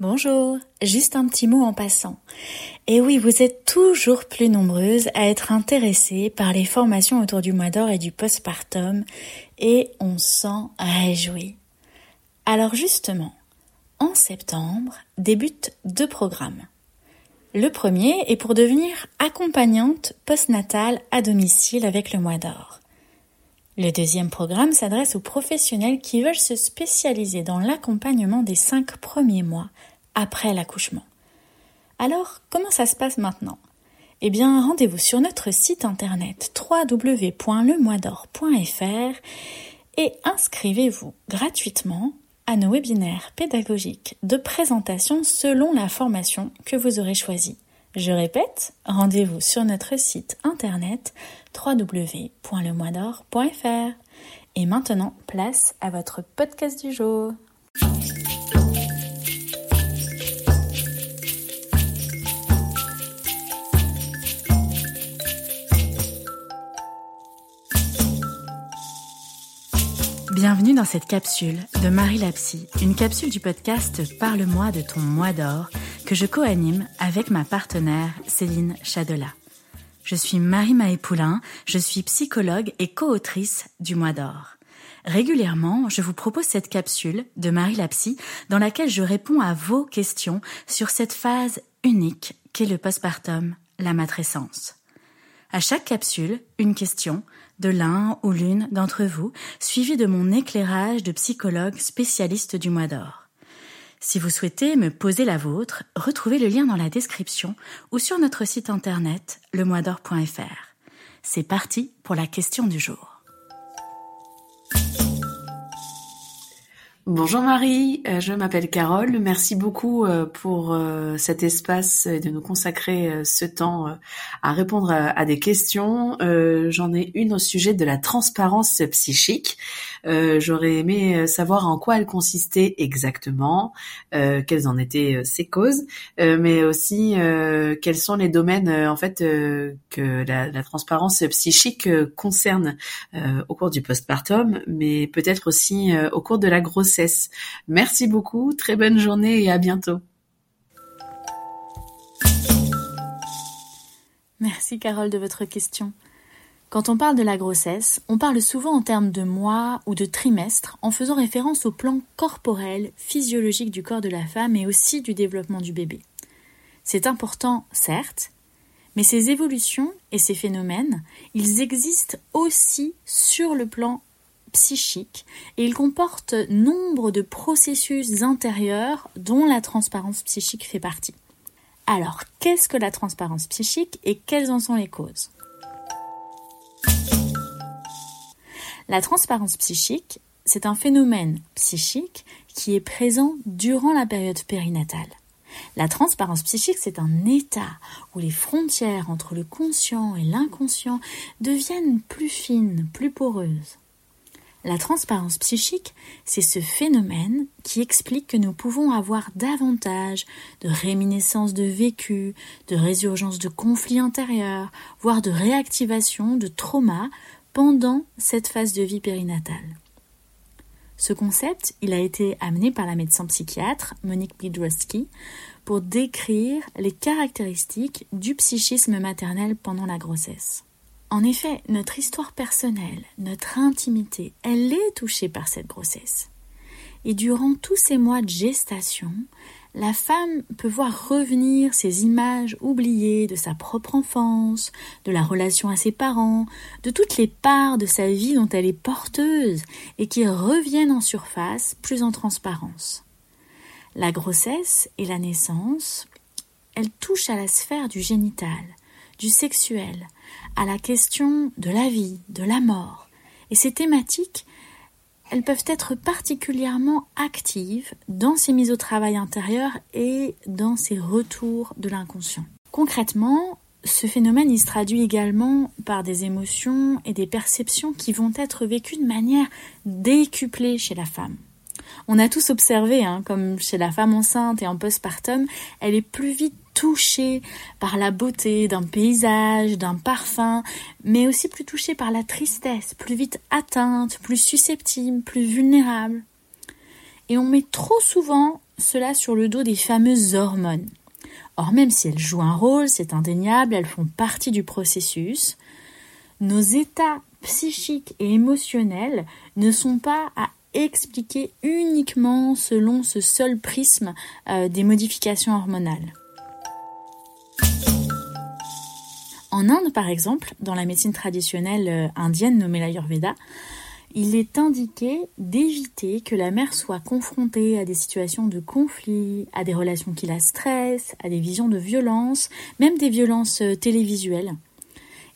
Bonjour, juste un petit mot en passant. Et oui, vous êtes toujours plus nombreuses à être intéressées par les formations autour du mois d'or et du postpartum, et on s'en réjouit. Alors justement, en septembre débutent deux programmes. Le premier est pour devenir accompagnante postnatale à domicile avec le mois d'or. Le deuxième programme s'adresse aux professionnels qui veulent se spécialiser dans l'accompagnement des cinq premiers mois après l'accouchement. Alors, comment ça se passe maintenant? Eh bien, rendez-vous sur notre site internet www.lemoisdor.fr et inscrivez-vous gratuitement à nos webinaires pédagogiques de présentation selon la formation que vous aurez choisie. Je répète, rendez-vous sur notre site internet www.lemoisdor.fr. Et maintenant, place à votre podcast du jour. Bienvenue dans cette capsule de Marie Lapsy, une capsule du podcast Parle-moi de ton mois d'or que je co-anime avec ma partenaire Céline Chadela. Je suis Marie Maëpoulin, je suis psychologue et co-autrice du mois d'or. Régulièrement, je vous propose cette capsule de Marie Lapsy dans laquelle je réponds à vos questions sur cette phase unique qu'est le postpartum, la matrescence. À chaque capsule, une question de l'un ou l'une d'entre vous, suivi de mon éclairage de psychologue spécialiste du mois d'or. Si vous souhaitez me poser la vôtre, retrouvez le lien dans la description ou sur notre site internet lemoisdor.fr. C'est parti pour la question du jour. Bonjour Marie, euh, je m'appelle Carole. Merci beaucoup euh, pour euh, cet espace et de nous consacrer ce temps à répondre à des questions. J'en ai une au sujet de la transparence psychique. J'aurais aimé savoir en quoi elle consistait exactement, quelles en étaient ses causes, mais aussi quels sont les domaines en fait que la, la, transparence psychique concerne au cours du postpartum, mais peut-être aussi au cours de la grossesse Merci beaucoup, très bonne journée et à bientôt. Merci Carole de votre question. Quand on parle de la grossesse, on parle souvent en termes de mois ou de trimestres en faisant référence au plan corporel, physiologique du corps de la femme et aussi du développement du bébé. C'est important, certes, mais ces évolutions et ces phénomènes, ils existent aussi sur le plan psychique et il comporte nombre de processus intérieurs dont la transparence psychique fait partie. Alors, qu'est-ce que la transparence psychique et quelles en sont les causes? La transparence psychique, c'est un phénomène psychique qui est présent durant la période périnatale. La transparence psychique, c'est un état où les frontières entre le conscient et l'inconscient deviennent plus fines, plus poreuses. La transparence psychique, c'est ce phénomène qui explique que nous pouvons avoir davantage de réminiscences de vécu, de résurgence de conflits intérieurs, voire de réactivation de traumas pendant cette phase de vie périnatale. Ce concept, il a été amené par la médecin psychiatre Monique Bidrowski pour décrire les caractéristiques du psychisme maternel pendant la grossesse. En effet, notre histoire personnelle, notre intimité, elle est touchée par cette grossesse. Et durant tous ces mois de gestation, la femme peut voir revenir ces images oubliées de sa propre enfance, de la relation à ses parents, de toutes les parts de sa vie dont elle est porteuse et qui reviennent en surface plus en transparence. La grossesse et la naissance, elles touchent à la sphère du génital, du sexuel, à la question de la vie, de la mort. Et ces thématiques, elles peuvent être particulièrement actives dans ces mises au travail intérieur et dans ces retours de l'inconscient. Concrètement, ce phénomène il se traduit également par des émotions et des perceptions qui vont être vécues de manière décuplée chez la femme. On a tous observé, hein, comme chez la femme enceinte et en postpartum, elle est plus vite touchée par la beauté d'un paysage, d'un parfum, mais aussi plus touchée par la tristesse, plus vite atteinte, plus susceptible, plus vulnérable. Et on met trop souvent cela sur le dos des fameuses hormones. Or, même si elles jouent un rôle, c'est indéniable, elles font partie du processus, nos états psychiques et émotionnels ne sont pas à expliquer uniquement selon ce seul prisme euh, des modifications hormonales. En Inde, par exemple, dans la médecine traditionnelle euh, indienne nommée l'Ayurveda, il est indiqué d'éviter que la mère soit confrontée à des situations de conflit, à des relations qui la stressent, à des visions de violence, même des violences euh, télévisuelles.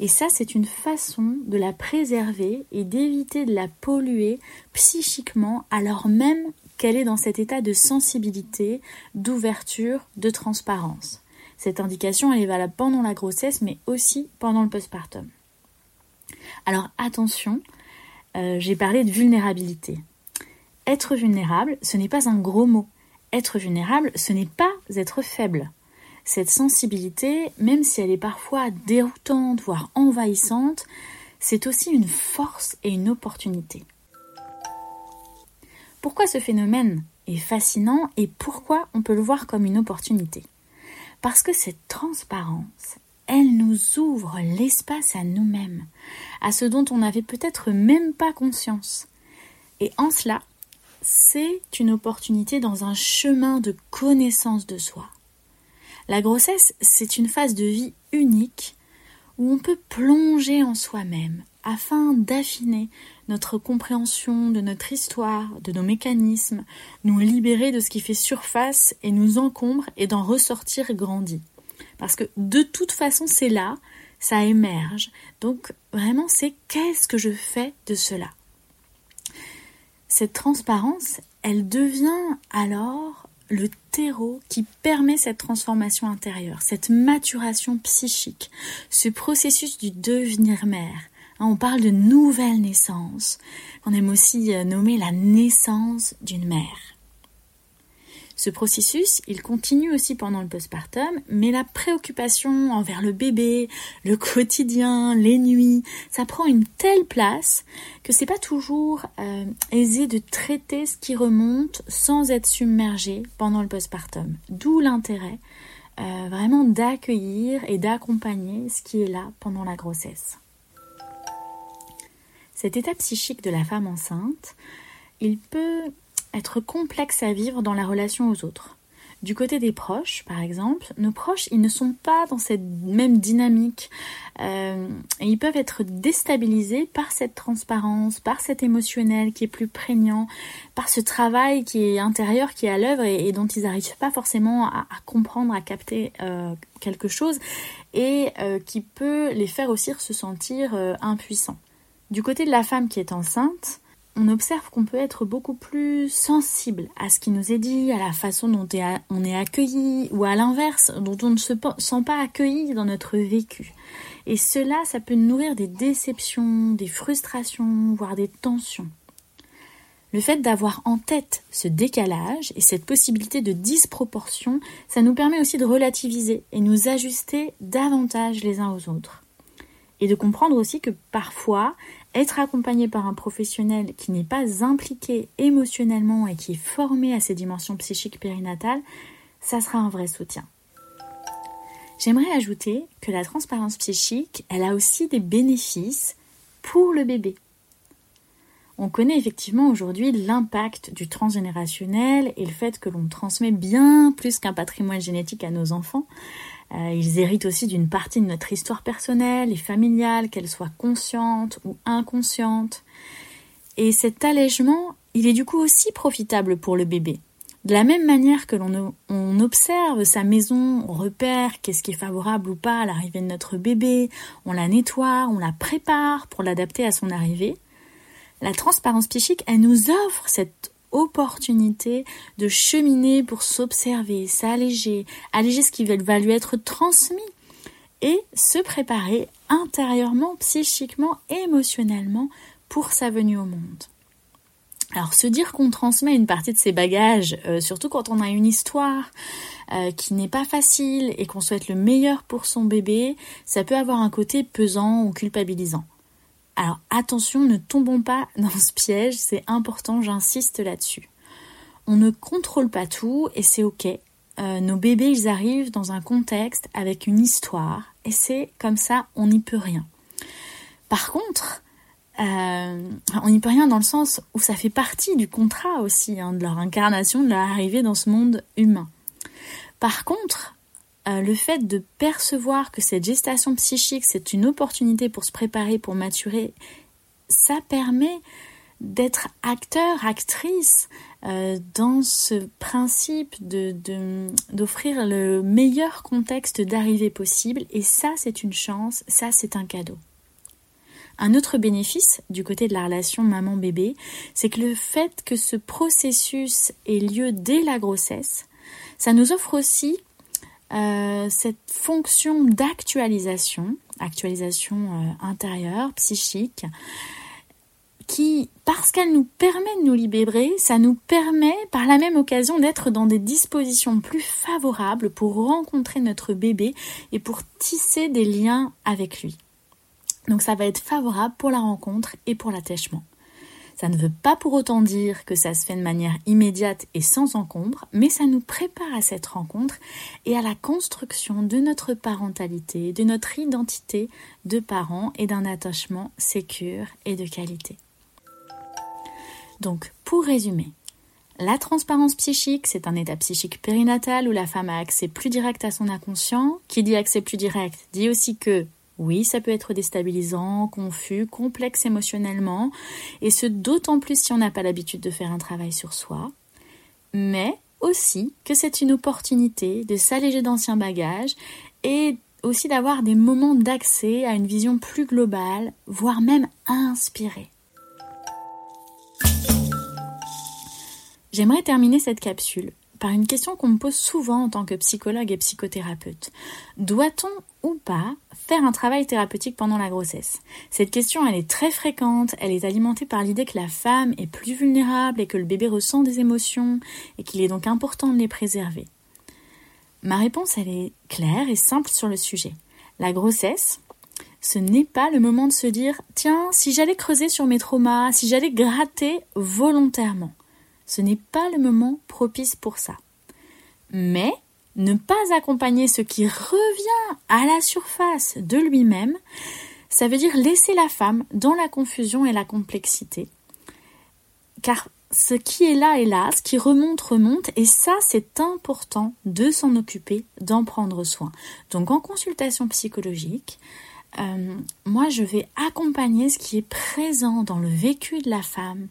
Et ça, c'est une façon de la préserver et d'éviter de la polluer psychiquement alors même qu'elle est dans cet état de sensibilité, d'ouverture, de transparence. Cette indication, elle est valable pendant la grossesse, mais aussi pendant le postpartum. Alors attention, euh, j'ai parlé de vulnérabilité. Être vulnérable, ce n'est pas un gros mot. Être vulnérable, ce n'est pas être faible. Cette sensibilité, même si elle est parfois déroutante, voire envahissante, c'est aussi une force et une opportunité. Pourquoi ce phénomène est fascinant et pourquoi on peut le voir comme une opportunité? Parce que cette transparence, elle nous ouvre l'espace à nous-mêmes, à ce dont on n'avait peut-être même pas conscience. Et en cela, c'est une opportunité dans un chemin de connaissance de soi. La grossesse, c'est une phase de vie unique où on peut plonger en soi-même afin d'affiner notre compréhension de notre histoire, de nos mécanismes, nous libérer de ce qui fait surface et nous encombre et d'en ressortir grandi. Parce que de toute façon, c'est là, ça émerge. Donc vraiment, c'est qu'est-ce que je fais de cela? Cette transparence, elle devient alors le terreau qui permet cette transformation intérieure, cette maturation psychique, ce processus du devenir mère. Hein, on parle de nouvelle naissance, qu'on aime aussi euh, nommer la naissance d'une mère. Ce processus, il continue aussi pendant le postpartum, mais la préoccupation envers le bébé, le quotidien, les nuits, ça prend une telle place que c'est pas toujours euh, aisé de traiter ce qui remonte sans être submergé pendant le postpartum. D'où l'intérêt euh, vraiment d'accueillir et d'accompagner ce qui est là pendant la grossesse. Cet état psychique de la femme enceinte, il peut être complexe à vivre dans la relation aux autres. Du côté des proches, par exemple, nos proches, ils ne sont pas dans cette même dynamique euh, et ils peuvent être déstabilisés par cette transparence, par cet émotionnel qui est plus prégnant, par ce travail qui est intérieur, qui est à l'œuvre et, dont ils n'arrivent pas forcément à, comprendre, à capter euh, quelque chose et euh, qui peut les faire aussi se sentir impuissants. Du côté de la femme qui est enceinte, on observe qu'on peut être beaucoup plus sensible à ce qui nous est dit, à la façon dont on est accueilli, ou à l'inverse, dont on ne se sent pas accueilli dans notre vécu. Et cela, ça peut nourrir des déceptions, des frustrations, voire des tensions. Le fait d'avoir en tête ce décalage et cette possibilité de disproportion, ça nous permet aussi de relativiser et nous ajuster davantage les uns aux autres. Et de comprendre aussi que parfois, être accompagné par un professionnel qui n'est pas impliqué émotionnellement et qui est formé à ces dimensions psychiques périnatales, ça sera un vrai soutien. J'aimerais ajouter que la transparence psychique, elle a aussi des bénéfices pour le bébé. On connaît effectivement aujourd'hui l'impact du transgénérationnel et le fait que l'on transmet bien plus qu'un patrimoine génétique à nos enfants. Euh, ils héritent aussi d'une partie de notre histoire personnelle et familiale, qu'elle soit consciente ou inconsciente. Et cet allègement, il est du coup aussi profitable pour le bébé. De la même manière que l'on on observe sa maison, on repère qu'est-ce qui est favorable ou pas à l'arrivée de notre bébé, on la nettoie, on la prépare pour l'adapter à son arrivée, la transparence psychique, elle nous offre cette opportunité de cheminer pour s'observer, s'alléger, alléger ce qui va lui être transmis et se préparer intérieurement, psychiquement, émotionnellement pour sa venue au monde. Alors se dire qu'on transmet une partie de ses bagages, euh, surtout quand on a une histoire euh, qui n'est pas facile et qu'on souhaite le meilleur pour son bébé, ça peut avoir un côté pesant ou culpabilisant. Alors attention, ne tombons pas dans ce piège, c'est important, j'insiste là-dessus. on ne contrôle pas tout et c'est ok. Euh, nos bébés, ils arrivent dans un contexte avec une histoire et c'est comme ça, on n'y peut rien. Par contre, euh, on n'y peut rien dans le sens où ça fait partie du contrat aussi, hein, de leur incarnation, de leur arrivée dans ce monde humain. Par contre, le fait de percevoir que cette gestation psychique, c'est une opportunité pour se préparer, pour maturer, ça permet d'être acteur, actrice euh, dans ce principe d'offrir le meilleur contexte d'arrivée possible. Et ça, c'est une chance, ça, c'est un cadeau. Un autre bénéfice du côté de la relation maman-bébé, c'est que le fait que ce processus ait lieu dès la grossesse, ça nous offre aussi euh, cette fonction d'actualisation, actualisation euh, intérieure, psychique, qui, parce qu'elle nous permet de nous libérer, ça nous permet par la même occasion d'être dans des dispositions plus favorables pour rencontrer notre bébé et pour tisser des liens avec lui. Donc ça va être favorable pour la rencontre et pour l'attachement. Ça ne veut pas pour autant dire que ça se fait de manière immédiate et sans encombre, mais ça nous prépare à cette rencontre et à la construction de notre parentalité, de notre identité de parents et d'un attachement sécure et de qualité. Donc, pour résumer, la transparence psychique, c'est un état psychique périnatal où la femme a accès plus direct à son inconscient. Qui dit accès plus direct dit aussi que oui, ça peut être déstabilisant, confus, complexe émotionnellement, et ce d'autant plus si on n'a pas l'habitude de faire un travail sur soi, mais aussi que c'est une opportunité de s'alléger d'anciens bagages et aussi d'avoir des moments d'accès à une vision plus globale, voire même inspirée. J'aimerais terminer cette capsule par une question qu'on me pose souvent en tant que psychologue et psychothérapeute. Doit-on ou pas faire un travail thérapeutique pendant la grossesse? Cette question, elle est très fréquente, elle est alimentée par l'idée que la femme est plus vulnérable et que le bébé ressent des émotions et qu'il est donc important de les préserver. Ma réponse, elle est claire et simple sur le sujet. La grossesse, ce n'est pas le moment de se dire tiens, si j'allais creuser sur mes traumas, si j'allais gratter volontairement. Ce n'est pas le moment propice pour ça. Mais ne pas accompagner ce qui revient à la surface de lui-même, ça veut dire laisser la femme dans la confusion et la complexité. Car ce qui est là est là, ce qui remonte remonte, et ça c'est important de s'en occuper, d'en prendre soin. Donc en consultation psychologique, euh, moi je vais accompagner ce qui est présent dans le vécu de la femme,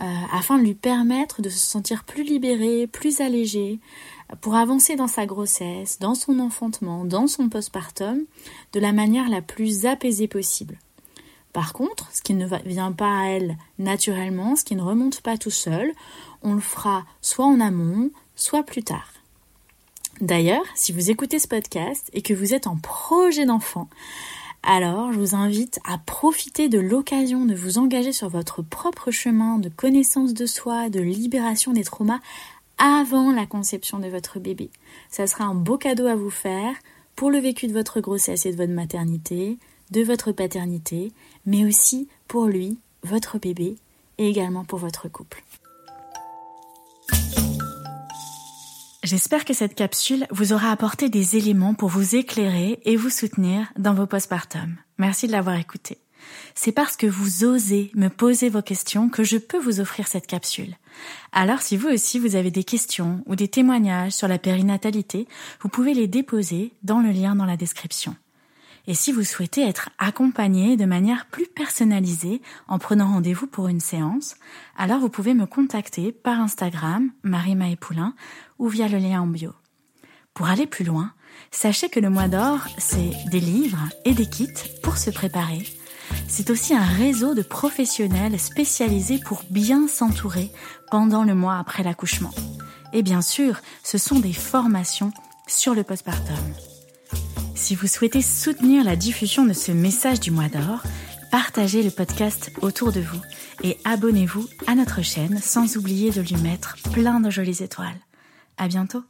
euh, afin de lui permettre de se sentir plus libérée, plus allégée, pour avancer dans sa grossesse, dans son enfantement, dans son postpartum, de la manière la plus apaisée possible. Par contre, ce qui ne vient pas à elle naturellement, ce qui ne remonte pas tout seul, on le fera soit en amont, soit plus tard. D'ailleurs, si vous écoutez ce podcast et que vous êtes en projet d'enfant, alors je vous invite à profiter de l'occasion de vous engager sur votre propre chemin de connaissance de soi, de libération des traumas avant la conception de votre bébé. Ça sera un beau cadeau à vous faire pour le vécu de votre grossesse et de votre maternité, de votre paternité, mais aussi pour lui, votre bébé, et également pour votre couple. J'espère que cette capsule vous aura apporté des éléments pour vous éclairer et vous soutenir dans vos postpartum. Merci de l'avoir écouté. C'est parce que vous osez me poser vos questions que je peux vous offrir cette capsule. Alors si vous aussi vous avez des questions ou des témoignages sur la périnatalité, vous pouvez les déposer dans le lien dans la description. Et si vous souhaitez être accompagné de manière plus personnalisée en prenant rendez-vous pour une séance, alors vous pouvez me contacter par Instagram, Marie Poulain, ou via le lien en bio. Pour aller plus loin, sachez que le mois d'or, c'est des livres et des kits pour se préparer. C'est aussi un réseau de professionnels spécialisés pour bien s'entourer pendant le mois après l'accouchement. Et bien sûr, ce sont des formations sur le postpartum. Si vous souhaitez soutenir la diffusion de ce message du mois d'or, partagez le podcast autour de vous et abonnez-vous à notre chaîne sans oublier de lui mettre plein de jolies étoiles. À bientôt!